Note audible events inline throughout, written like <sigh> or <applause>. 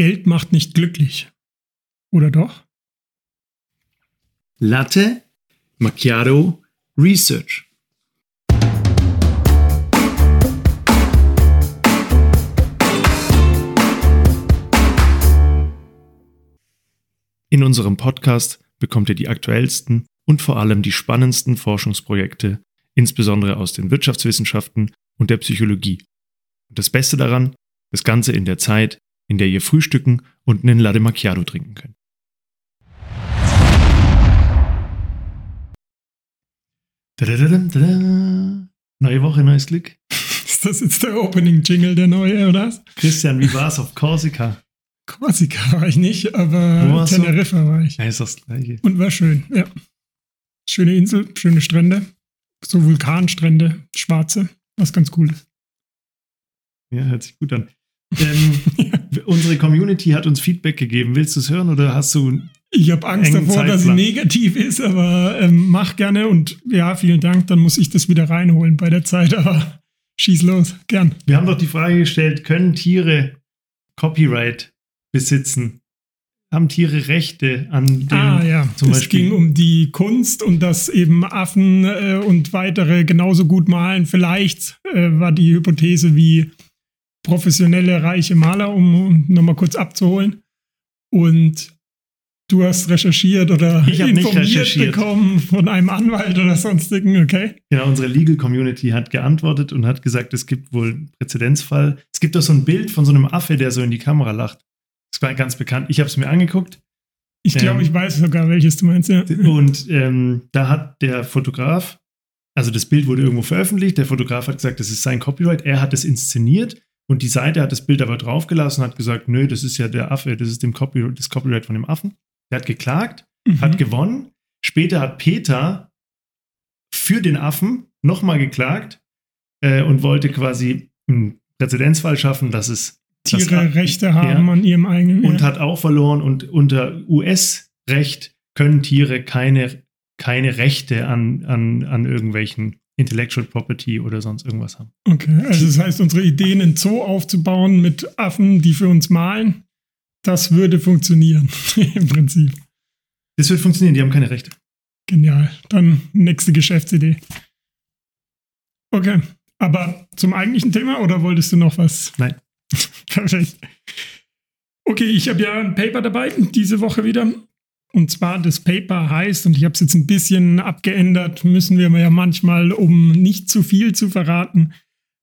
Geld macht nicht glücklich. Oder doch? Latte Macchiato Research. In unserem Podcast bekommt ihr die aktuellsten und vor allem die spannendsten Forschungsprojekte, insbesondere aus den Wirtschaftswissenschaften und der Psychologie. Und das Beste daran, das Ganze in der Zeit, in der ihr frühstücken und einen Latte Macchiato trinken könnt. Neue Woche, neues Glück. <laughs> Ist das jetzt der Opening-Jingle, der neue, oder? Christian, wie war's auf Korsika? Korsika war ich nicht, aber warst du? Teneriffa war ich. Ja, ist das gleiche. Und war schön, ja. Schöne Insel, schöne Strände. So Vulkanstrände, schwarze, was ganz cool ist. Ja, hört sich gut an. Ähm, unsere Community hat uns Feedback gegeben. Willst du es hören oder hast du. Ich habe Angst davor, dass sie Zeitplan. negativ ist, aber ähm, mach gerne und ja, vielen Dank, dann muss ich das wieder reinholen bei der Zeit, aber schieß los, gern. Wir haben doch die Frage gestellt: Können Tiere Copyright besitzen? Haben Tiere Rechte an dem. ah ja, zum es Beispiel- ging um die Kunst und dass eben Affen äh, und weitere genauso gut malen. Vielleicht äh, war die Hypothese wie professionelle reiche Maler, um nochmal kurz abzuholen. Und du hast recherchiert oder Ich informiert recherchiert. bekommen von einem Anwalt oder sonstigen, okay? Genau, unsere Legal Community hat geantwortet und hat gesagt, es gibt wohl einen Präzedenzfall. Es gibt doch so ein Bild von so einem Affe, der so in die Kamera lacht. Das war ganz bekannt. Ich habe es mir angeguckt. Ich glaube, Ähm, ich weiß sogar, welches du meinst. Ja. Und ähm, da hat der Fotograf, also das Bild wurde irgendwo veröffentlicht, der Fotograf hat gesagt, das ist sein Copyright, er hat es inszeniert und die Seite hat das Bild aber draufgelassen und hat gesagt, nö, das ist ja der Affe, das ist dem Copyright, das Copyright von dem Affen. Der hat geklagt, Mhm. hat gewonnen. Später hat Peter für den Affen nochmal geklagt äh, und wollte quasi einen Präzedenzfall schaffen, dass es das Tiere A- Rechte haben ja. an ihrem eigenen. und ja. hat auch verloren. Und unter US-Recht können Tiere keine, keine Rechte an, an, an irgendwelchen Intellectual Property oder sonst irgendwas haben. Okay, also das heißt, unsere Ideen in Zoo aufzubauen mit Affen, die für uns malen, das würde funktionieren <laughs> im Prinzip. Das wird funktionieren, die haben keine Rechte. Genial. Dann nächste Geschäftsidee. Okay, aber zum eigentlichen Thema oder wolltest du noch was? Nein. <laughs> Perfekt. Okay, ich habe ja ein Paper dabei diese Woche wieder. Und zwar das Paper heißt, und ich habe es jetzt ein bisschen abgeändert, müssen wir ja manchmal, um nicht zu viel zu verraten,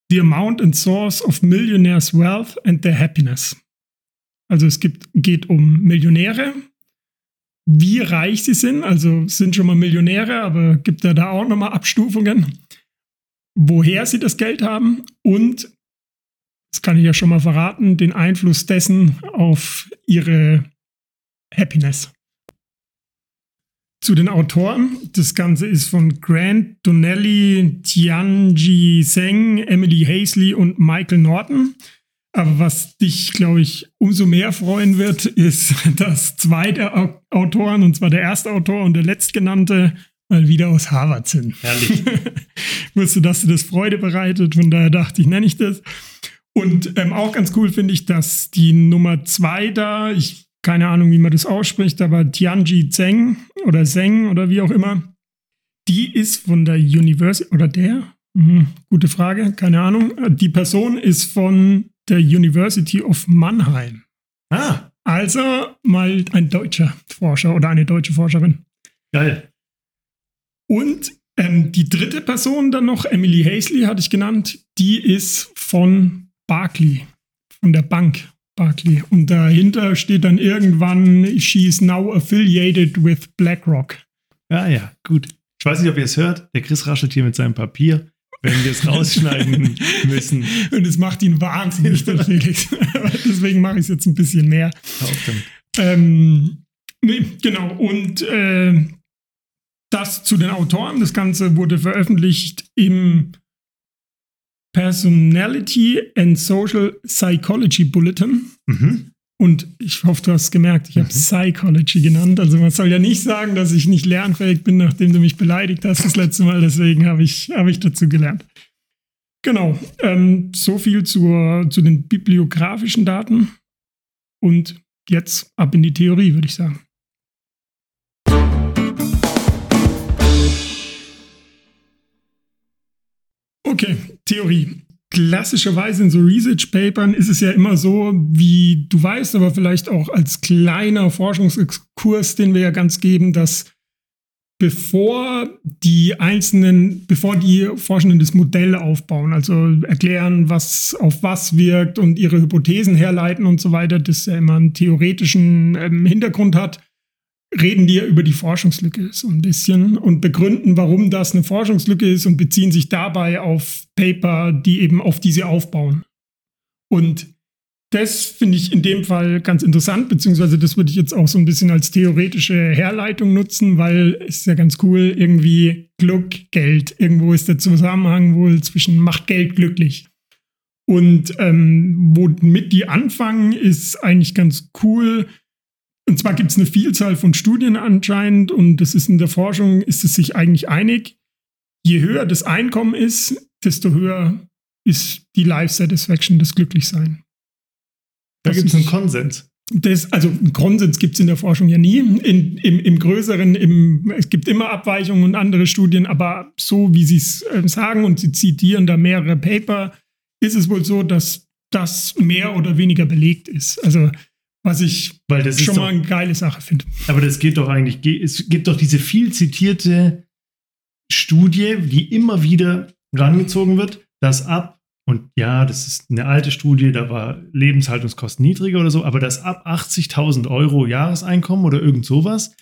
The Amount and Source of Millionaires' Wealth and Their Happiness. Also es gibt, geht um Millionäre, wie reich sie sind, also sind schon mal Millionäre, aber gibt ja da auch nochmal Abstufungen, woher sie das Geld haben und das kann ich ja schon mal verraten, den Einfluss dessen auf ihre Happiness. Zu den Autoren. Das Ganze ist von Grant Donnelly, Tianji Zheng, Emily Hazley und Michael Norton. Aber was dich, glaube ich, umso mehr freuen wird, <laughs> ist, dass zwei der Au- Autoren, und zwar der erste Autor und der letztgenannte, mal wieder aus Harvard sind. Herrlich. <laughs> wusste, dass dir das Freude bereitet. Von daher dachte ich, nenne ich das. Und ähm, auch ganz cool finde ich, dass die Nummer zwei da, ich keine Ahnung, wie man das ausspricht, aber Tianji Zheng oder Zheng oder wie auch immer, die ist von der University oder der? Mhm, gute Frage, keine Ahnung. Die Person ist von der University of Mannheim. ah, Also mal ein deutscher Forscher oder eine deutsche Forscherin. geil. Und ähm, die dritte Person dann noch, Emily Hazley hatte ich genannt, die ist von Barclay, von der Bank Barclay. Und dahinter steht dann irgendwann, she is now affiliated with BlackRock. Ah ja, gut. Ich weiß nicht, ob ihr es hört. Der Chris raschelt hier mit seinem Papier. Wenn wir es <laughs> rausschneiden müssen, Und es macht ihn wahnsinnig, <laughs> Felix. Deswegen mache ich es jetzt ein bisschen mehr. Ähm, nee, genau. Und äh, das zu den Autoren. Das Ganze wurde veröffentlicht im Personality and Social Psychology Bulletin. Mhm. Und ich hoffe, du hast es gemerkt, ich habe Mhm. Psychology genannt. Also man soll ja nicht sagen, dass ich nicht lernfähig bin, nachdem du mich beleidigt hast das letzte Mal. Deswegen habe ich, habe ich dazu gelernt. Genau. Ähm, so viel zur, zu den bibliografischen Daten. Und jetzt ab in die Theorie, würde ich sagen. Okay, Theorie. Klassischerweise in so Research-Papern ist es ja immer so, wie du weißt, aber vielleicht auch als kleiner Forschungsexkurs, den wir ja ganz geben, dass bevor die einzelnen, bevor die Forschenden das Modell aufbauen, also erklären, was auf was wirkt und ihre Hypothesen herleiten und so weiter, das ja immer einen theoretischen ähm, Hintergrund hat, reden die ja über die Forschungslücke so ein bisschen und begründen, warum das eine Forschungslücke ist und beziehen sich dabei auf Paper, die eben auf diese aufbauen. Und das finde ich in dem Fall ganz interessant, beziehungsweise das würde ich jetzt auch so ein bisschen als theoretische Herleitung nutzen, weil es ist ja ganz cool, irgendwie Glück, Geld. Irgendwo ist der Zusammenhang wohl zwischen macht Geld glücklich. Und ähm, womit die anfangen, ist eigentlich ganz cool. Und zwar gibt es eine Vielzahl von Studien anscheinend und das ist in der Forschung, ist es sich eigentlich einig, je höher das Einkommen ist, desto höher ist die Life Satisfaction, das Glücklichsein. Da gibt es einen Konsens. Das, also einen Konsens gibt es in der Forschung ja nie. In, im, Im Größeren, im, es gibt immer Abweichungen und andere Studien, aber so wie Sie es äh, sagen und Sie zitieren da mehrere Paper, ist es wohl so, dass das mehr oder weniger belegt ist. Also was ich schon mal eine geile Sache finde. Aber das geht doch eigentlich, es gibt doch diese viel zitierte Studie, die immer wieder rangezogen wird, dass ab und ja, das ist eine alte Studie, da war Lebenshaltungskosten niedriger oder so, aber dass ab 80.000 Euro Jahreseinkommen oder irgend sowas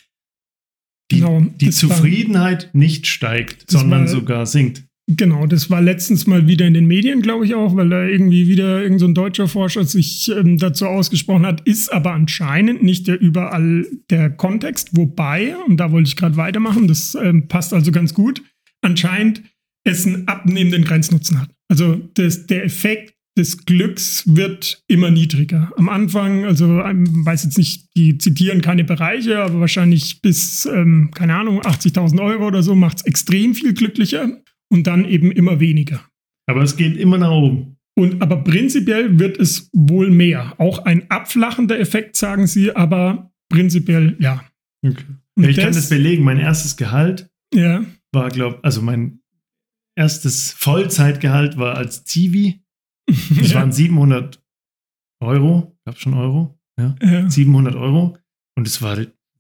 die, genau, die Zufriedenheit war, nicht steigt, sondern war, sogar sinkt. Genau, das war letztens mal wieder in den Medien, glaube ich auch, weil da irgendwie wieder irgendein so deutscher Forscher sich ähm, dazu ausgesprochen hat, ist aber anscheinend nicht der überall der Kontext, wobei, und da wollte ich gerade weitermachen, das ähm, passt also ganz gut, anscheinend es einen abnehmenden Grenznutzen hat. Also das, der Effekt des Glücks wird immer niedriger. Am Anfang, also ich ähm, weiß jetzt nicht, die zitieren keine Bereiche, aber wahrscheinlich bis, ähm, keine Ahnung, 80.000 Euro oder so macht es extrem viel glücklicher und dann eben immer weniger. Aber es geht immer nach oben. Und aber prinzipiell wird es wohl mehr. Auch ein abflachender Effekt, sagen sie, aber prinzipiell ja. Okay. ja ich das, kann das belegen. Mein erstes Gehalt ja. war, glaube also mein erstes Vollzeitgehalt war als Zivi. Das <laughs> ja. waren 700 Euro. Gab schon Euro? Ja. ja. 700 Euro. Und es war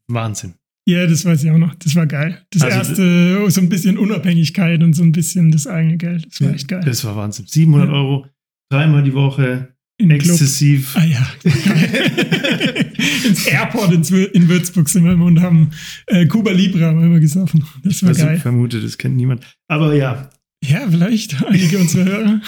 Wahnsinn. Ja, das weiß ich auch noch. Das war geil. Das also, erste, so ein bisschen Unabhängigkeit und so ein bisschen das eigene Geld. Das war echt geil. Das war Wahnsinn. 700 ja. Euro, dreimal die Woche, in exzessiv. Club. Ah ja. <laughs> Ins Airport in, Würzburg sind wir immer und haben äh, Cuba Libre haben wir immer gesoffen. Das war also, geil. Ich vermute, das kennt niemand. Aber ja, ja, vielleicht einige unserer Hörer.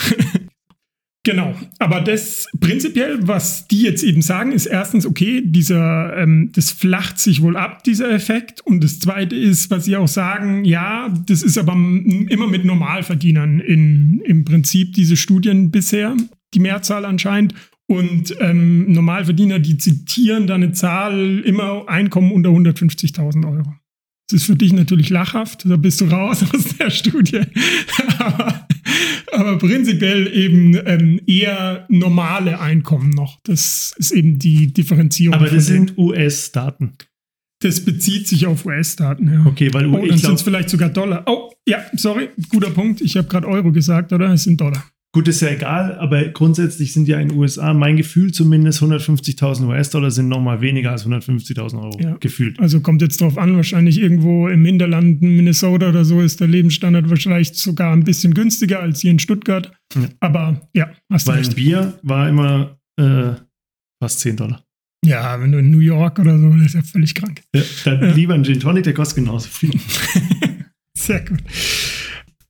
Genau, aber das prinzipiell, was die jetzt eben sagen, ist erstens, okay, dieser, ähm, das flacht sich wohl ab, dieser Effekt. Und das zweite ist, was sie auch sagen, ja, das ist aber immer mit Normalverdienern in, im Prinzip diese Studien bisher, die Mehrzahl anscheinend. Und ähm, Normalverdiener, die zitieren da eine Zahl, immer Einkommen unter 150.000 Euro. Das ist für dich natürlich lachhaft, da bist du raus <laughs> aus der Studie. <laughs> aber, aber, prinzipiell eben ähm, eher normale Einkommen noch. Das ist eben die Differenzierung. Aber das sind US-Daten. Das bezieht sich auf US-Daten, ja. Okay, weil oh, dann sind es vielleicht sogar Dollar. Oh, ja, sorry, guter Punkt. Ich habe gerade Euro gesagt, oder? Es sind Dollar. Gut, ist ja egal, aber grundsätzlich sind ja in den USA, mein Gefühl zumindest, 150.000 US-Dollar sind nochmal weniger als 150.000 Euro ja. gefühlt. Also kommt jetzt drauf an, wahrscheinlich irgendwo im Hinterland, Minnesota oder so, ist der Lebensstandard wahrscheinlich sogar ein bisschen günstiger als hier in Stuttgart. Ja. Aber ja, hast du Weil recht. ein Bier war immer äh, fast 10 Dollar. Ja, wenn du in New York oder so, das ist ja völlig krank. Ja, dann ja. lieber ein Gin Tonic, der kostet genauso viel. <laughs> Sehr gut.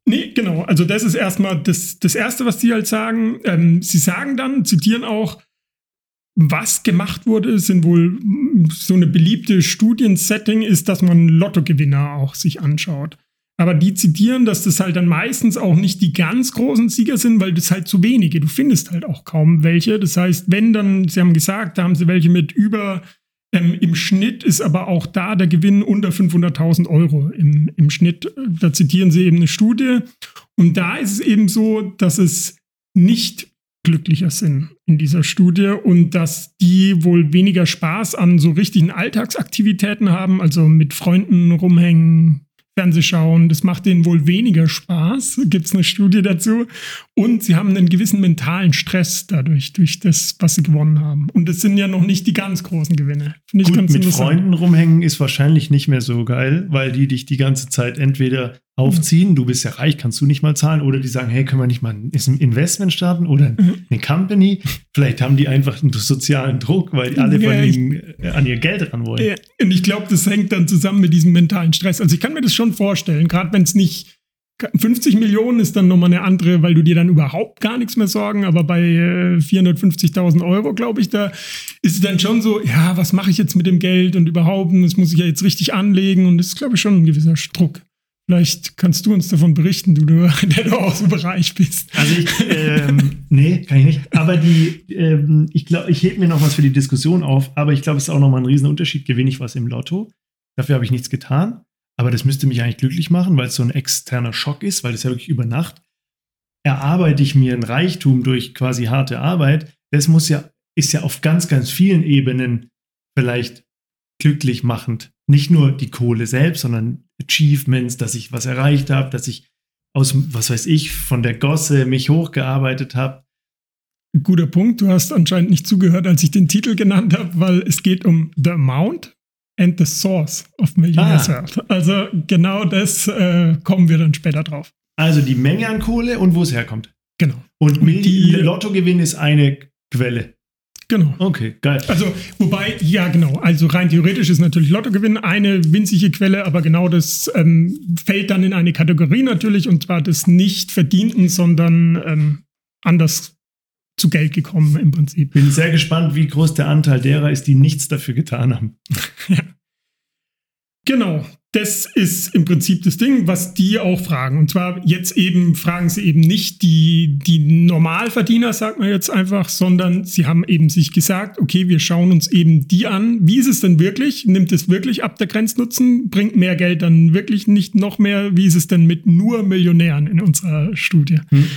Nee, genau. Also das ist erstmal das, das Erste, was die halt sagen. Ähm, sie sagen dann, zitieren auch, was gemacht wurde, sind wohl so eine beliebte Studiensetting ist, dass man Lottogewinner auch sich anschaut. Aber die zitieren, dass das halt dann meistens auch nicht die ganz großen Sieger sind, weil das halt zu wenige. Du findest halt auch kaum welche. Das heißt, wenn dann, sie haben gesagt, da haben sie welche mit über ähm, Im Schnitt ist aber auch da der Gewinn unter 500.000 Euro im, im Schnitt. Da zitieren sie eben eine Studie. Und da ist es eben so, dass es nicht glücklicher sind in dieser Studie und dass die wohl weniger Spaß an so richtigen Alltagsaktivitäten haben, also mit Freunden rumhängen, Fernsehschauen, das macht denen wohl weniger Spaß, <laughs> gibt es eine Studie dazu. Und sie haben einen gewissen mentalen Stress dadurch, durch das, was sie gewonnen haben. Und das sind ja noch nicht die ganz großen Gewinne. Gut, mit Freunden rumhängen ist wahrscheinlich nicht mehr so geil, weil die dich die ganze Zeit entweder aufziehen, du bist ja reich, kannst du nicht mal zahlen, oder die sagen, hey, können wir nicht mal ein Investment starten oder mhm. eine Company? Vielleicht haben die einfach einen sozialen Druck, weil alle ja, von ihnen äh, an ihr Geld ran wollen. Ja, und ich glaube, das hängt dann zusammen mit diesem mentalen Stress. Also ich kann mir das schon vorstellen, gerade wenn es nicht 50 Millionen ist dann nochmal eine andere, weil du dir dann überhaupt gar nichts mehr sorgen, aber bei äh, 450.000 Euro, glaube ich, da ist es dann schon so, ja, was mache ich jetzt mit dem Geld und überhaupt, das muss ich ja jetzt richtig anlegen und das ist, glaube ich, schon ein gewisser Druck. Vielleicht kannst du uns davon berichten, du, <laughs> der du aus dem Bereich bist. Also ich, ähm, nee, kann ich nicht. Aber die, ähm, ich glaube, ich hebe mir noch was für die Diskussion auf, aber ich glaube, es ist auch nochmal ein Riesenunterschied. Gewinne ich was im Lotto? Dafür habe ich nichts getan. Aber das müsste mich eigentlich glücklich machen, weil es so ein externer Schock ist, weil das ja wirklich über Nacht erarbeite ich mir ein Reichtum durch quasi harte Arbeit. Das muss ja, ist ja auf ganz, ganz vielen Ebenen vielleicht glücklich machend. Nicht nur die Kohle selbst, sondern Achievements, dass ich was erreicht habe, dass ich aus, was weiß ich, von der Gosse mich hochgearbeitet habe. Guter Punkt. Du hast anscheinend nicht zugehört, als ich den Titel genannt habe, weil es geht um The Amount and the Source of Millionaire's ah. Wealth. Also genau das äh, kommen wir dann später drauf. Also die Menge an Kohle und wo es herkommt. Genau. Und, und die Lottogewinn ist eine Quelle. Genau. Okay, geil. Also, wobei, ja, genau. Also rein theoretisch ist natürlich Lottogewinn eine winzige Quelle, aber genau das ähm, fällt dann in eine Kategorie natürlich, und zwar des nicht verdienten, sondern ähm, anders zu Geld gekommen im Prinzip. Bin sehr gespannt, wie groß der Anteil derer ist, die nichts dafür getan haben. ja. <laughs> Genau, das ist im Prinzip das Ding, was die auch fragen. Und zwar jetzt eben fragen sie eben nicht die, die Normalverdiener, sagt man jetzt einfach, sondern sie haben eben sich gesagt, okay, wir schauen uns eben die an. Wie ist es denn wirklich? Nimmt es wirklich ab der Grenznutzen? Bringt mehr Geld dann wirklich nicht noch mehr? Wie ist es denn mit nur Millionären in unserer Studie? Hm.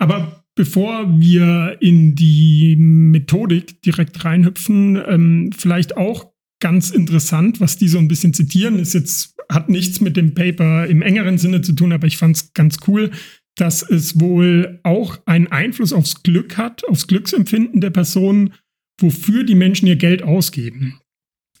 Aber bevor wir in die Methodik direkt reinhüpfen, ähm, vielleicht auch ganz interessant, was die so ein bisschen zitieren, ist jetzt, hat nichts mit dem Paper im engeren Sinne zu tun, aber ich fand es ganz cool, dass es wohl auch einen Einfluss aufs Glück hat, aufs Glücksempfinden der Person, wofür die Menschen ihr Geld ausgeben.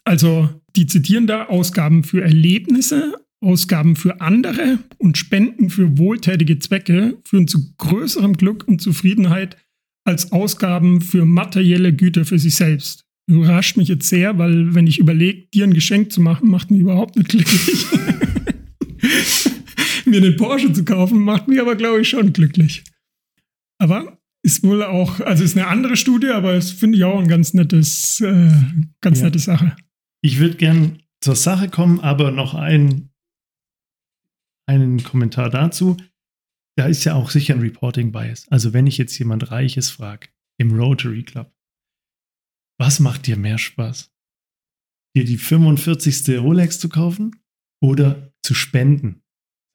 Also, die zitieren da Ausgaben für Erlebnisse, Ausgaben für andere und Spenden für wohltätige Zwecke führen zu größerem Glück und Zufriedenheit als Ausgaben für materielle Güter für sich selbst überrascht mich jetzt sehr, weil wenn ich überlege, dir ein Geschenk zu machen, macht mich überhaupt nicht glücklich. <laughs> Mir einen Porsche zu kaufen, macht mich aber, glaube ich, schon glücklich. Aber ist wohl auch, also ist eine andere Studie, aber es finde ich auch ein ganz nettes, äh, ganz ja. nette Sache. Ich würde gern zur Sache kommen, aber noch ein, einen Kommentar dazu. Da ist ja auch sicher ein Reporting Bias. Also wenn ich jetzt jemand Reiches frage im Rotary Club, was macht dir mehr Spaß? Dir die 45. Rolex zu kaufen oder zu spenden?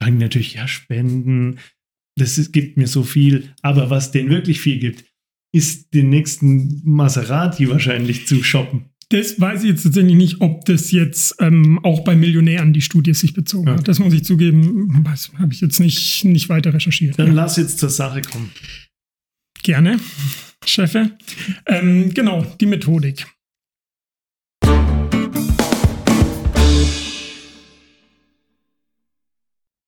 Sagen die natürlich, ja, spenden, das ist, gibt mir so viel. Aber was denen wirklich viel gibt, ist den nächsten Maserati wahrscheinlich zu shoppen. Das weiß ich jetzt tatsächlich nicht, ob das jetzt ähm, auch bei Millionären die Studie sich bezogen ja. hat. Das muss ich zugeben, habe ich jetzt nicht, nicht weiter recherchiert. Dann ja. lass jetzt zur Sache kommen. Gerne. <laughs> Chefe. Ähm, genau, die Methodik.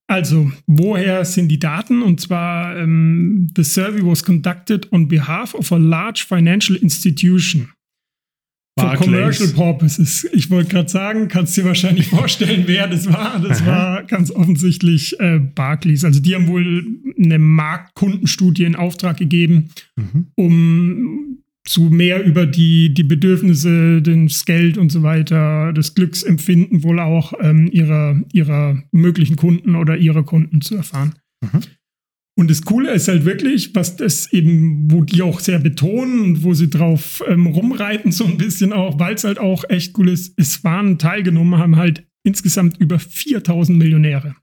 Also, woher sind die Daten? Und zwar, um, the survey was conducted on behalf of a large financial institution. For commercial purposes. Ich wollte gerade sagen, kannst dir wahrscheinlich <laughs> vorstellen, wer das war. Das Aha. war ganz offensichtlich äh, Barclays. Also die haben wohl eine Marktkundenstudie in Auftrag gegeben, mhm. um zu mehr über die, die Bedürfnisse, das Geld und so weiter, das Glücksempfinden wohl auch ähm, ihrer, ihrer möglichen Kunden oder ihrer Kunden zu erfahren. Mhm. Und das Coole ist halt wirklich, was das eben, wo die auch sehr betonen und wo sie drauf ähm, rumreiten, so ein bisschen auch, weil es halt auch echt cool ist. Es waren teilgenommen, haben halt insgesamt über 4000 Millionäre.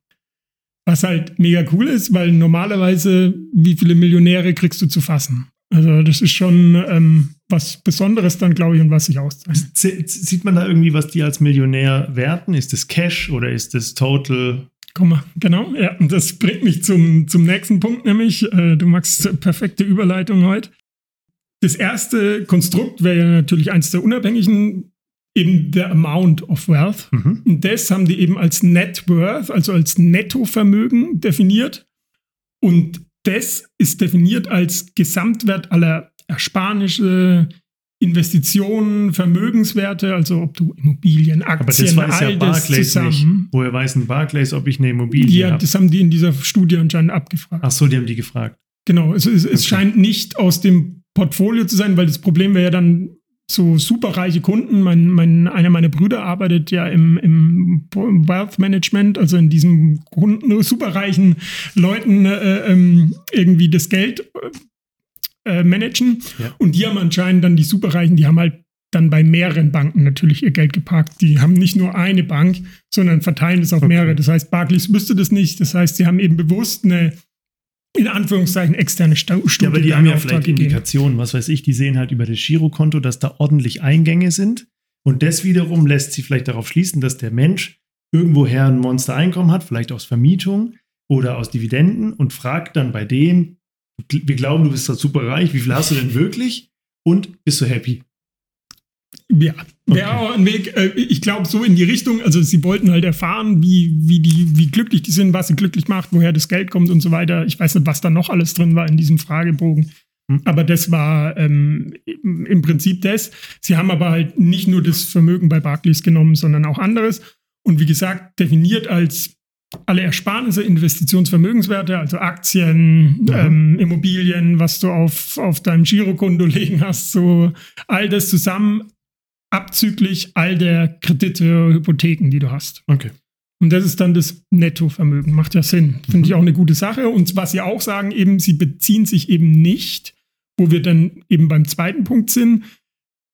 Was halt mega cool ist, weil normalerweise, wie viele Millionäre kriegst du zu fassen? Also das ist schon ähm, was Besonderes dann, glaube ich, und was sich auszeichnet. Sieht man da irgendwie, was die als Millionär werten? Ist das Cash oder ist das Total? Mal, genau, ja. Und das bringt mich zum, zum nächsten Punkt, nämlich, äh, du magst perfekte Überleitung heute. Das erste Konstrukt wäre ja natürlich eins der unabhängigen, eben der Amount of Wealth. Mhm. Und das haben die eben als Net Worth, also als Nettovermögen definiert. Und das ist definiert als Gesamtwert aller Ersparnisse, Investitionen, Vermögenswerte, also ob du Immobilien, Aktien, Aber das weiß all ja Barclays zusammen. Nicht. Woher weiß ein Barclays, ob ich eine Immobilie ja, habe? Ja, das haben die in dieser Studie anscheinend abgefragt. Ach so, die haben die gefragt. Genau, es, es, okay. es scheint nicht aus dem Portfolio zu sein, weil das Problem wäre ja dann, so superreiche Kunden. Mein, mein, einer meiner Brüder arbeitet ja im, im Wealth Management, also in diesem Kunden, superreichen Leuten äh, ähm, irgendwie das Geld äh, managen. Ja. Und die haben anscheinend dann die superreichen, die haben halt dann bei mehreren Banken natürlich ihr Geld geparkt. Die haben nicht nur eine Bank, sondern verteilen es auf okay. mehrere. Das heißt, Barclays wüsste das nicht. Das heißt, sie haben eben bewusst eine in Anführungszeichen externe Studie. Ja, aber die haben ja vielleicht Indikationen, was weiß ich, die sehen halt über das Girokonto, dass da ordentlich Eingänge sind. Und das wiederum lässt sie vielleicht darauf schließen, dass der Mensch irgendwoher ein Monstereinkommen hat, vielleicht aus Vermietung oder aus Dividenden und fragt dann bei dem, wir glauben, du bist da super reich, wie viel hast du denn wirklich? Und bist du happy? Ja, wäre okay. auch ein Weg. Äh, ich glaube, so in die Richtung. Also, sie wollten halt erfahren, wie, wie, die, wie glücklich die sind, was sie glücklich macht, woher das Geld kommt und so weiter. Ich weiß nicht, was da noch alles drin war in diesem Fragebogen. Hm. Aber das war ähm, im Prinzip das. Sie haben aber halt nicht nur das Vermögen bei Barclays genommen, sondern auch anderes. Und wie gesagt, definiert als alle Ersparnisse, Investitionsvermögenswerte, also Aktien, mhm. ähm, Immobilien, was du auf, auf deinem Girokonto <laughs> legen hast, so all das zusammen abzüglich all der Kredite, Hypotheken, die du hast. Okay. Und das ist dann das Nettovermögen. Macht ja Sinn. Finde mhm. ich auch eine gute Sache. Und was sie auch sagen, eben, sie beziehen sich eben nicht, wo wir dann eben beim zweiten Punkt sind,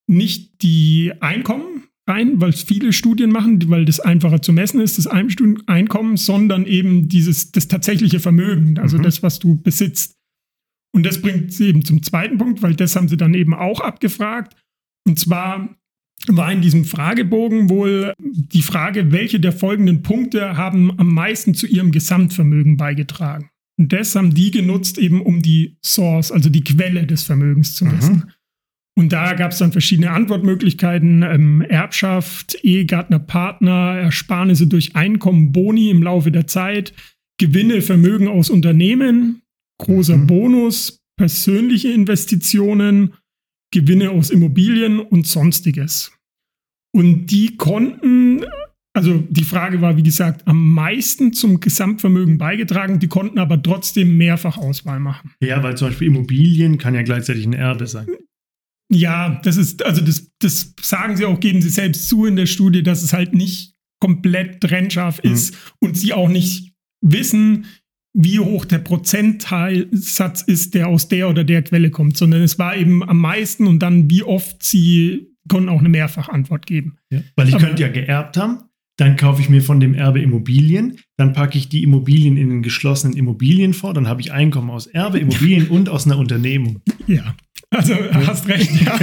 nicht die Einkommen rein, weil es viele Studien machen, weil das einfacher zu messen ist, das Einkommen, sondern eben dieses, das tatsächliche Vermögen, also mhm. das, was du besitzt. Und das bringt sie eben zum zweiten Punkt, weil das haben sie dann eben auch abgefragt. Und zwar war in diesem Fragebogen wohl die Frage, welche der folgenden Punkte haben am meisten zu ihrem Gesamtvermögen beigetragen. Und das haben die genutzt, eben um die Source, also die Quelle des Vermögens zu messen. Mhm. Und da gab es dann verschiedene Antwortmöglichkeiten: ähm, Erbschaft, Ehegattner, Partner, Ersparnisse durch Einkommen, Boni im Laufe der Zeit, Gewinne, Vermögen aus Unternehmen, großer mhm. Bonus, persönliche Investitionen, Gewinne aus Immobilien und sonstiges. Und die konnten, also die Frage war, wie gesagt, am meisten zum Gesamtvermögen beigetragen, die konnten aber trotzdem mehrfach Auswahl machen. Ja, weil zum Beispiel Immobilien kann ja gleichzeitig ein Erbe sein. Ja, das ist, also das, das sagen sie auch, geben sie selbst zu in der Studie, dass es halt nicht komplett trennscharf mhm. ist und sie auch nicht wissen, wie hoch der Prozentteilsatz ist, der aus der oder der Quelle kommt, sondern es war eben am meisten und dann, wie oft sie konnten auch eine Mehrfachantwort geben. Ja, weil ich Aber, könnte ja geerbt haben, dann kaufe ich mir von dem Erbe Immobilien, dann packe ich die Immobilien in den geschlossenen Immobilienfonds, dann habe ich Einkommen aus Erbe, Immobilien und aus einer Unternehmung. <laughs> Ja, also ja. hast recht, ja.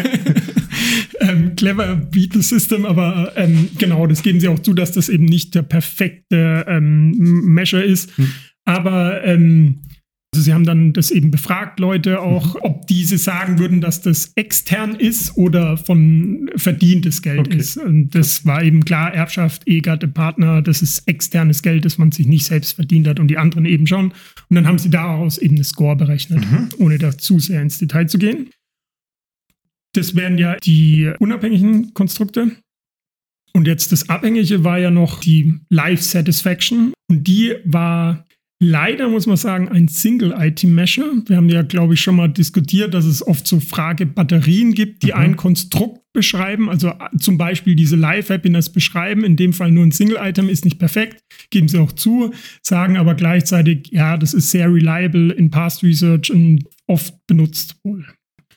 <laughs> ähm, clever Beetle System, aber ähm, genau, das geben sie auch zu, dass das eben nicht der perfekte ähm, Measure ist. Hm. Aber ähm, also sie haben dann das eben befragt, Leute auch, mhm. ob diese sagen würden, dass das extern ist oder von verdientes Geld okay. ist. Und das war eben klar, Erbschaft, Ehegatte, Partner, das ist externes Geld, das man sich nicht selbst verdient hat und die anderen eben schon. Und dann haben sie daraus eben eine Score berechnet, mhm. ohne da zu sehr ins Detail zu gehen. Das wären ja die unabhängigen Konstrukte. Und jetzt das Abhängige war ja noch die Life Satisfaction. Und die war leider, muss man sagen, ein Single-Item-Measure. Wir haben ja, glaube ich, schon mal diskutiert, dass es oft so Frage-Batterien gibt, die mhm. ein Konstrukt beschreiben. Also äh, zum Beispiel diese Live-Happiness beschreiben. In dem Fall nur ein Single-Item ist nicht perfekt, geben sie auch zu, sagen aber gleichzeitig, ja, das ist sehr reliable in Past Research und oft benutzt wohl.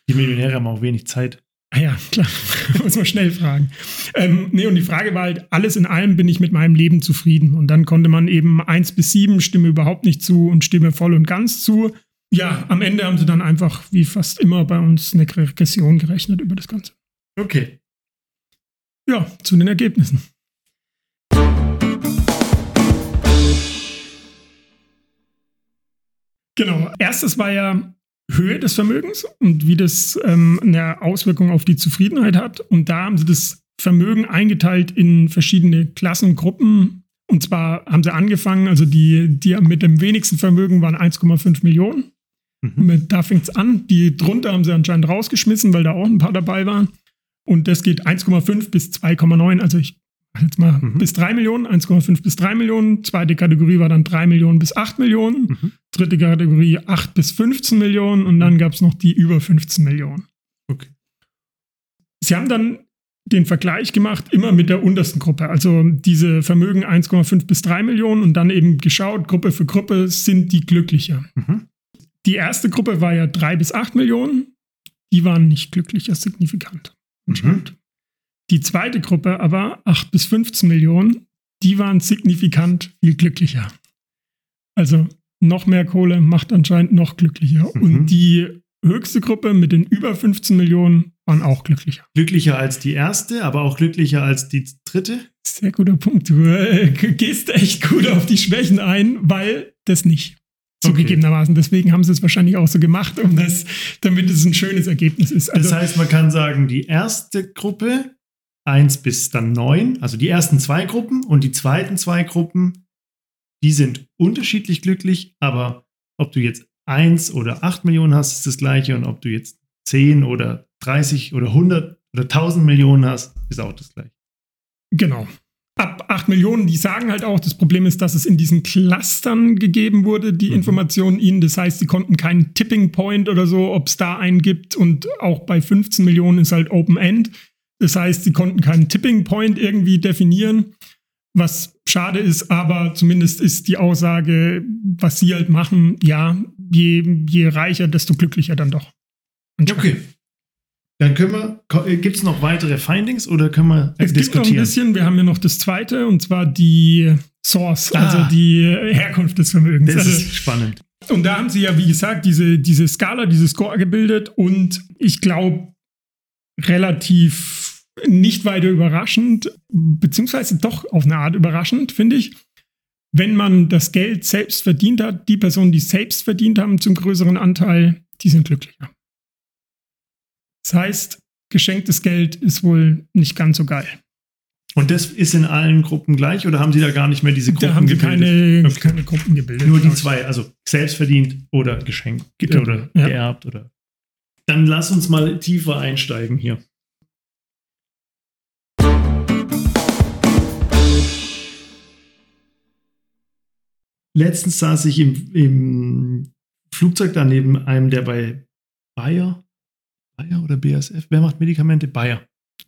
Die Millionäre haben auch wenig Zeit. Ah ja, klar, <laughs> muss man schnell fragen. Ähm, nee, und die Frage war halt, alles in allem bin ich mit meinem Leben zufrieden. Und dann konnte man eben eins bis sieben Stimme überhaupt nicht zu und Stimme voll und ganz zu. Ja, am Ende haben sie dann einfach, wie fast immer bei uns, eine Regression gerechnet über das Ganze. Okay. Ja, zu den Ergebnissen. Genau. Erstes war ja Höhe des Vermögens und wie das ähm, eine Auswirkung auf die Zufriedenheit hat. Und da haben sie das Vermögen eingeteilt in verschiedene Klassengruppen. Und zwar haben sie angefangen, also die, die mit dem wenigsten Vermögen waren 1,5 Millionen. Mhm. Da fängt es an. Die drunter haben sie anscheinend rausgeschmissen, weil da auch ein paar dabei waren. Und das geht 1,5 bis 2,9. Also ich jetzt mal mhm. bis 3 Millionen, 1,5 bis 3 Millionen. Zweite Kategorie war dann 3 Millionen bis 8 Millionen. Mhm. Dritte Kategorie 8 bis 15 Millionen. Und dann gab es noch die über 15 Millionen. Okay. Sie haben dann den Vergleich gemacht, immer mit der untersten Gruppe. Also diese Vermögen 1,5 bis 3 Millionen und dann eben geschaut, Gruppe für Gruppe, sind die glücklicher. Mhm. Die erste Gruppe war ja 3 bis 8 Millionen. Die waren nicht glücklicher signifikant. Mhm. Die zweite Gruppe aber, 8 bis 15 Millionen, die waren signifikant viel glücklicher. Also noch mehr Kohle macht anscheinend noch glücklicher. Mhm. Und die höchste Gruppe mit den über 15 Millionen waren auch glücklicher. Glücklicher als die erste, aber auch glücklicher als die dritte? Sehr guter Punkt. Du äh, gehst echt gut auf die Schwächen ein, weil das nicht. Zugegebenermaßen. Okay. Deswegen haben sie es wahrscheinlich auch so gemacht, um das, damit es ein schönes Ergebnis ist. Also, das heißt, man kann sagen, die erste Gruppe 1 bis dann 9, also die ersten zwei Gruppen und die zweiten zwei Gruppen, die sind unterschiedlich glücklich, aber ob du jetzt 1 oder 8 Millionen hast, ist das gleiche und ob du jetzt 10 oder 30 oder 100 oder 1000 Millionen hast, ist auch das gleiche. Genau. Ab 8 Millionen, die sagen halt auch, das Problem ist, dass es in diesen Clustern gegeben wurde, die mhm. Informationen ihnen. Das heißt, sie konnten keinen Tipping Point oder so, ob es da einen gibt. Und auch bei 15 Millionen ist halt Open End. Das heißt, sie konnten keinen Tipping Point irgendwie definieren, was schade ist, aber zumindest ist die Aussage, was sie halt machen, ja, je, je reicher, desto glücklicher dann doch. Okay. Dann können wir, äh, gibt es noch weitere Findings oder können wir es diskutieren? Es gibt noch ein bisschen, wir haben ja noch das zweite und zwar die Source, ah. also die Herkunft des Vermögens. Das also, ist spannend. Und da haben sie ja, wie gesagt, diese, diese Skala, diese Score gebildet und ich glaube, relativ nicht weiter überraschend, beziehungsweise doch auf eine Art überraschend, finde ich. Wenn man das Geld selbst verdient hat, die Personen, die es selbst verdient haben, zum größeren Anteil, die sind glücklicher. Das heißt, geschenktes Geld ist wohl nicht ganz so geil. Und das ist in allen Gruppen gleich oder haben Sie da gar nicht mehr diese Gruppen da haben Sie gebildet? Keine, okay. keine Gruppen gebildet. Nur die zwei, also selbst verdient oder geschenkt oder ja. geerbt oder. Dann lass uns mal tiefer einsteigen hier. Letztens saß ich im, im Flugzeug daneben einem, der bei Bayer, Bayer oder BASF, wer macht Medikamente? Bayer.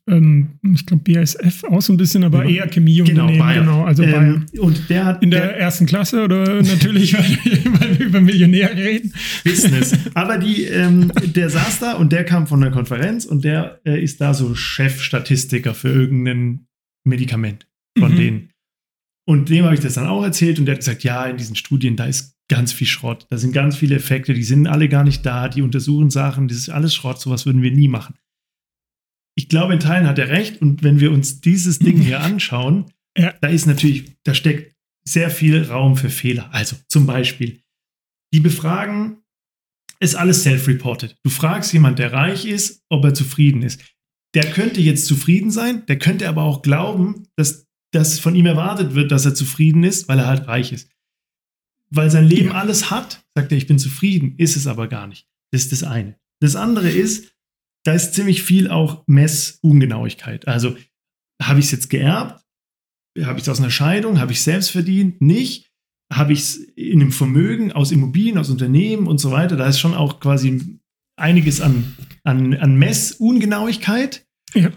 Ähm, ich glaube BASF auch so ein bisschen, aber ja. eher Chemieunternehmen. Genau, Bayer. genau also ähm, Und der hat in der, der, ersten Klasse oder <laughs> natürlich, weil, wir <laughs> über Millionäre reden. Business. <laughs> Aber die, ähm, der saß da und der kam von der Konferenz und der äh, ist da so Chefstatistiker für irgendein Medikament von mhm. denen. Und dem habe ich das dann auch erzählt und der hat gesagt, ja, in diesen Studien, da ist ganz viel Schrott. Da sind ganz viele Effekte, die sind alle gar nicht da, die untersuchen Sachen, das ist alles Schrott, sowas würden wir nie machen. Ich glaube, in Teilen hat er recht und wenn wir uns dieses Ding hier <laughs> anschauen, ja. da ist natürlich, da steckt sehr viel Raum für Fehler. Also zum Beispiel, die befragen, ist alles self-reported. Du fragst jemand, der reich ist, ob er zufrieden ist. Der könnte jetzt zufrieden sein, der könnte aber auch glauben, dass dass von ihm erwartet wird, dass er zufrieden ist, weil er halt reich ist. Weil sein Leben ja. alles hat, sagt er, ich bin zufrieden, ist es aber gar nicht. Das ist das eine. Das andere ist, da ist ziemlich viel auch Messungenauigkeit. Also habe ich es jetzt geerbt? Habe ich es aus einer Scheidung? Habe ich es selbst verdient? Nicht? Habe ich es in einem Vermögen aus Immobilien, aus Unternehmen und so weiter? Da ist schon auch quasi einiges an, an, an Messungenauigkeit. Ja.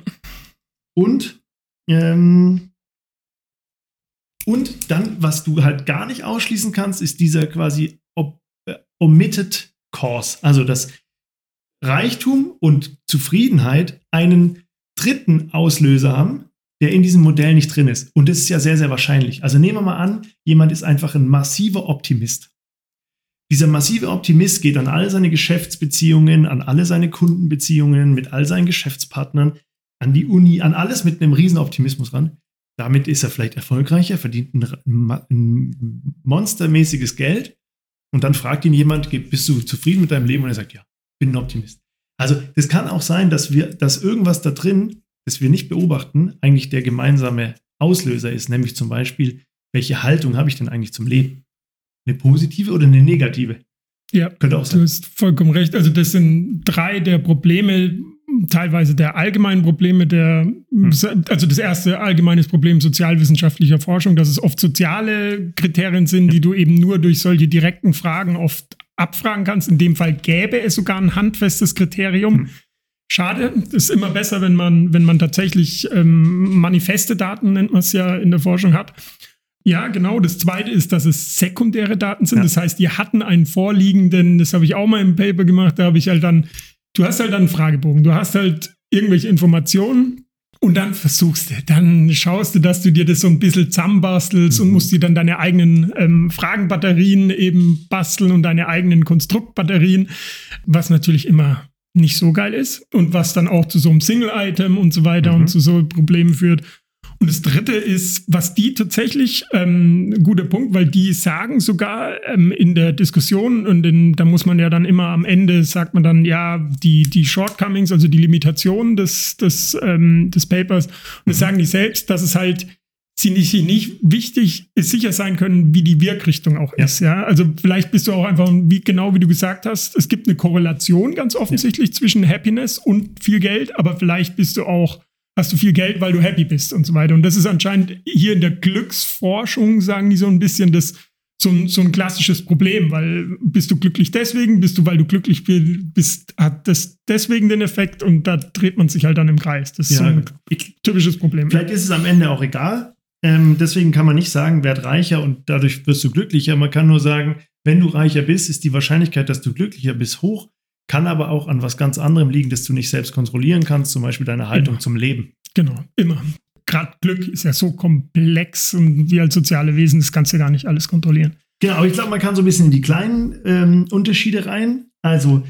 Und ähm, und dann, was du halt gar nicht ausschließen kannst, ist dieser quasi äh, omitted cause, also dass Reichtum und Zufriedenheit einen dritten Auslöser haben, der in diesem Modell nicht drin ist. Und das ist ja sehr, sehr wahrscheinlich. Also nehmen wir mal an, jemand ist einfach ein massiver Optimist. dieser massive Optimist geht an all seine Geschäftsbeziehungen, an alle seine Kundenbeziehungen mit all seinen Geschäftspartnern, an die Uni, an alles mit einem riesen Optimismus ran. Damit ist er vielleicht erfolgreicher, verdient ein, ein monstermäßiges Geld und dann fragt ihn jemand, bist du zufrieden mit deinem Leben? Und er sagt, ja, bin ein Optimist. Also das kann auch sein, dass wir, dass irgendwas da drin, das wir nicht beobachten, eigentlich der gemeinsame Auslöser ist, nämlich zum Beispiel, welche Haltung habe ich denn eigentlich zum Leben? Eine positive oder eine negative? Ja, Könnte auch sein. du hast vollkommen recht. Also das sind drei der Probleme, teilweise der allgemeinen Probleme der, hm. also das erste allgemeines Problem sozialwissenschaftlicher Forschung, dass es oft soziale Kriterien sind, die du eben nur durch solche direkten Fragen oft abfragen kannst. In dem Fall gäbe es sogar ein handfestes Kriterium. Hm. Schade, ist immer besser, wenn man, wenn man tatsächlich ähm, manifeste Daten, nennt man es ja in der Forschung, hat. Ja, genau. Das zweite ist, dass es sekundäre Daten sind. Ja. Das heißt, die hatten einen vorliegenden, das habe ich auch mal im Paper gemacht, da habe ich halt dann, du hast halt dann einen Fragebogen, du hast halt irgendwelche Informationen und dann versuchst du, dann schaust du, dass du dir das so ein bisschen zusammenbastelst mhm. und musst dir dann deine eigenen ähm, Fragenbatterien eben basteln und deine eigenen Konstruktbatterien, was natürlich immer nicht so geil ist und was dann auch zu so einem Single-Item und so weiter mhm. und zu so Problemen führt. Und das Dritte ist, was die tatsächlich, ähm, guter Punkt, weil die sagen sogar ähm, in der Diskussion und in, da muss man ja dann immer am Ende, sagt man dann, ja, die, die Shortcomings, also die Limitationen des, des, ähm, des Papers, und das mhm. sagen die selbst, dass es halt sie nicht, nicht wichtig ist, sicher sein können, wie die Wirkrichtung auch ja. ist. Ja, also vielleicht bist du auch einfach, wie genau wie du gesagt hast, es gibt eine Korrelation ganz offensichtlich ja. zwischen Happiness und viel Geld, aber vielleicht bist du auch hast du viel Geld, weil du happy bist und so weiter. Und das ist anscheinend hier in der Glücksforschung, sagen die so ein bisschen, das so ein, so ein klassisches Problem, weil bist du glücklich deswegen, bist du, weil du glücklich bist, hat das deswegen den Effekt und da dreht man sich halt dann im Kreis. Das ist ja, so ein typisches Problem. Vielleicht ist es am Ende auch egal. Ähm, deswegen kann man nicht sagen, werd reicher und dadurch wirst du glücklicher. Man kann nur sagen, wenn du reicher bist, ist die Wahrscheinlichkeit, dass du glücklicher bist, hoch. Kann aber auch an was ganz anderem liegen, das du nicht selbst kontrollieren kannst, zum Beispiel deine Haltung immer. zum Leben. Genau, immer. Gerade Glück ist ja so komplex und wir als soziale Wesen, das kannst du gar nicht alles kontrollieren. Genau, aber ich glaube, man kann so ein bisschen in die kleinen ähm, Unterschiede rein. Also,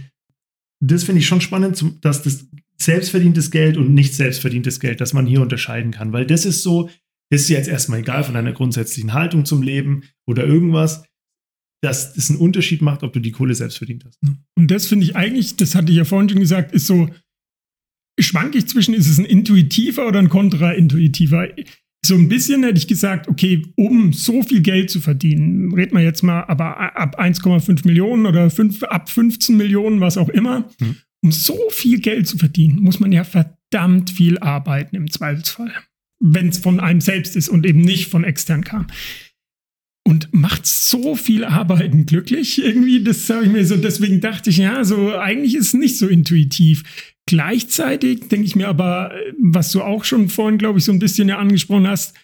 das finde ich schon spannend, dass das selbstverdientes Geld und nicht selbstverdientes Geld, dass man hier unterscheiden kann, weil das ist so, das ist jetzt erstmal egal von deiner grundsätzlichen Haltung zum Leben oder irgendwas dass es einen Unterschied macht, ob du die Kohle selbst verdient hast. Und das finde ich eigentlich, das hatte ich ja vorhin schon gesagt, ist so, schwanke ich zwischen, ist es ein intuitiver oder ein kontraintuitiver? So ein bisschen hätte ich gesagt, okay, um so viel Geld zu verdienen, reden wir jetzt mal aber ab 1,5 Millionen oder 5, ab 15 Millionen, was auch immer, hm. um so viel Geld zu verdienen, muss man ja verdammt viel arbeiten im Zweifelsfall. Wenn es von einem selbst ist und eben nicht von extern kam und macht so viel Arbeiten glücklich. Irgendwie, das habe ich mir so, deswegen dachte ich, ja, so eigentlich ist es nicht so intuitiv. Gleichzeitig denke ich mir aber, was du auch schon vorhin, glaube ich, so ein bisschen ja angesprochen hast,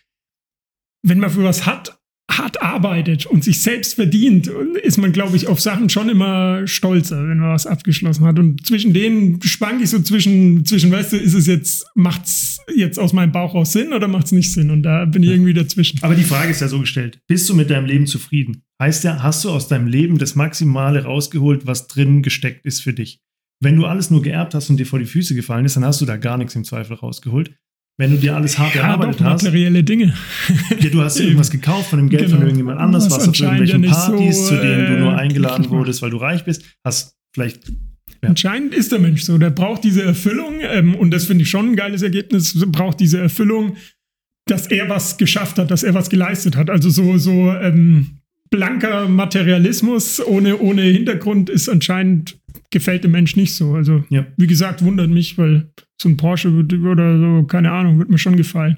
wenn man für was hat, hart arbeitet und sich selbst verdient, ist man, glaube ich, auf Sachen schon immer stolzer, wenn man was abgeschlossen hat. Und zwischen denen schwank ich so zwischen, zwischen, weißt du, ist es jetzt, macht's jetzt aus meinem Bauch aus Sinn oder macht's nicht Sinn? Und da bin ich irgendwie dazwischen. Aber die Frage ist ja so gestellt: Bist du mit deinem Leben zufrieden? Heißt ja, hast du aus deinem Leben das Maximale rausgeholt, was drin gesteckt ist für dich? Wenn du alles nur geerbt hast und dir vor die Füße gefallen ist, dann hast du da gar nichts im Zweifel rausgeholt wenn du dir alles hart ja, erarbeitet hast. materielle Dinge. <laughs> Ja, du hast dir irgendwas gekauft von dem Geld genau. von irgendjemand anders, warst auf irgendwelchen ja Partys, so, zu denen du nur äh, eingeladen wurdest, weil du reich bist, hast vielleicht. Ja. Anscheinend ist der Mensch so, der braucht diese Erfüllung ähm, und das finde ich schon ein geiles Ergebnis, braucht diese Erfüllung, dass er was geschafft hat, dass er was geleistet hat. Also so, so ähm, blanker Materialismus ohne, ohne Hintergrund ist anscheinend gefällt dem Mensch nicht so. Also, ja. wie gesagt, wundert mich, weil so ein Porsche oder so, keine Ahnung, wird mir schon gefallen.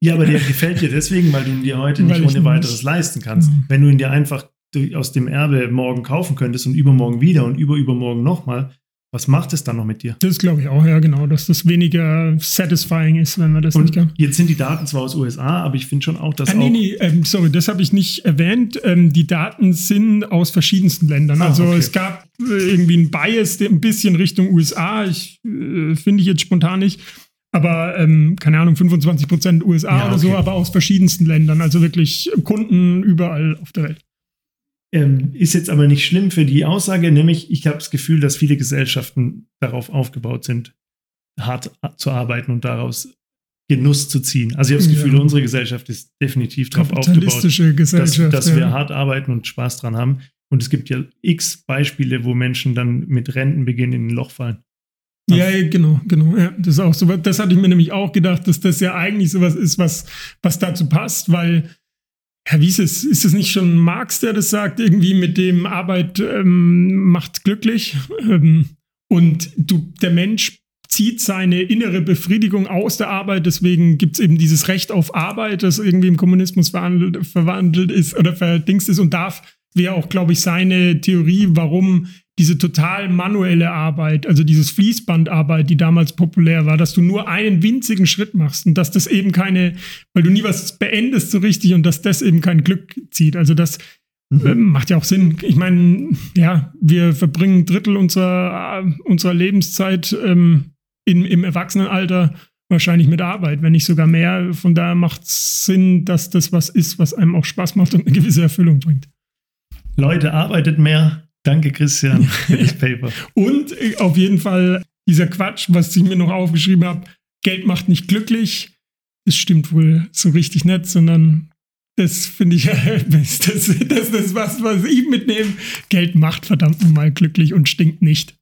Ja, aber der gefällt dir deswegen, weil du ihn dir heute nicht ohne weiteres leisten kannst. Mhm. Wenn du ihn dir einfach aus dem Erbe morgen kaufen könntest und übermorgen wieder und überübermorgen nochmal, was macht es dann noch mit dir? Das glaube ich auch, ja, genau, dass das weniger satisfying ist, wenn man das und nicht kann. Jetzt sind die Daten zwar aus USA, aber ich finde schon auch, dass. Ah, nee, nee, ähm, sorry, das habe ich nicht erwähnt. Ähm, die Daten sind aus verschiedensten Ländern. Ah, also okay. es gab irgendwie ein Bias, der ein bisschen Richtung USA. Ich äh, finde ich jetzt spontan nicht. Aber ähm, keine Ahnung, 25 Prozent USA ja, oder okay. so, aber aus verschiedensten Ländern. Also wirklich Kunden überall auf der Welt. Ähm, ist jetzt aber nicht schlimm für die Aussage, nämlich ich habe das Gefühl, dass viele Gesellschaften darauf aufgebaut sind, hart zu arbeiten und daraus Genuss zu ziehen. Also ich habe das Gefühl, ja. unsere Gesellschaft ist definitiv darauf aufgebaut, dass, dass ja. wir hart arbeiten und Spaß dran haben. Und es gibt ja x Beispiele, wo Menschen dann mit Renten beginnen in ein Loch fallen. Ja, genau, genau. Ja, das ist auch so. Das hatte ich mir nämlich auch gedacht, dass das ja eigentlich sowas ist, was, was dazu passt, weil, ja, wie ist es? Ist es nicht schon Marx, der das sagt, irgendwie mit dem Arbeit ähm, macht glücklich? Ähm, und du, der Mensch zieht seine innere Befriedigung aus der Arbeit. Deswegen gibt es eben dieses Recht auf Arbeit, das irgendwie im Kommunismus verwandelt, verwandelt ist oder verdingst ist und darf, wäre auch, glaube ich, seine Theorie, warum diese total manuelle Arbeit, also dieses Fließbandarbeit, die damals populär war, dass du nur einen winzigen Schritt machst und dass das eben keine, weil du nie was beendest so richtig und dass das eben kein Glück zieht. Also das mhm. äh, macht ja auch Sinn. Ich meine, ja, wir verbringen ein Drittel unserer, unserer Lebenszeit ähm, in, im Erwachsenenalter wahrscheinlich mit Arbeit, wenn nicht sogar mehr. Von daher macht es Sinn, dass das was ist, was einem auch Spaß macht und eine gewisse Erfüllung bringt. Leute, arbeitet mehr. Danke, Christian, für das <laughs> Paper. und äh, auf jeden Fall dieser Quatsch, was ich mir noch aufgeschrieben habe, Geld macht nicht glücklich. Das stimmt wohl so richtig nicht, sondern das finde ich, <laughs> das, das, das ist was, was ich mitnehme. Geld macht verdammt nochmal glücklich und stinkt nicht.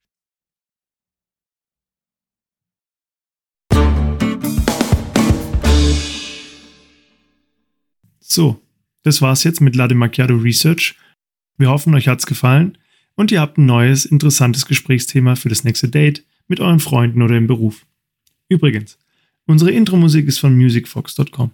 So, das war's jetzt mit Lade Macchiato Research. Wir hoffen, euch hat's gefallen und ihr habt ein neues, interessantes Gesprächsthema für das nächste Date mit euren Freunden oder im Beruf. Übrigens, unsere Intro-Musik ist von musicfox.com.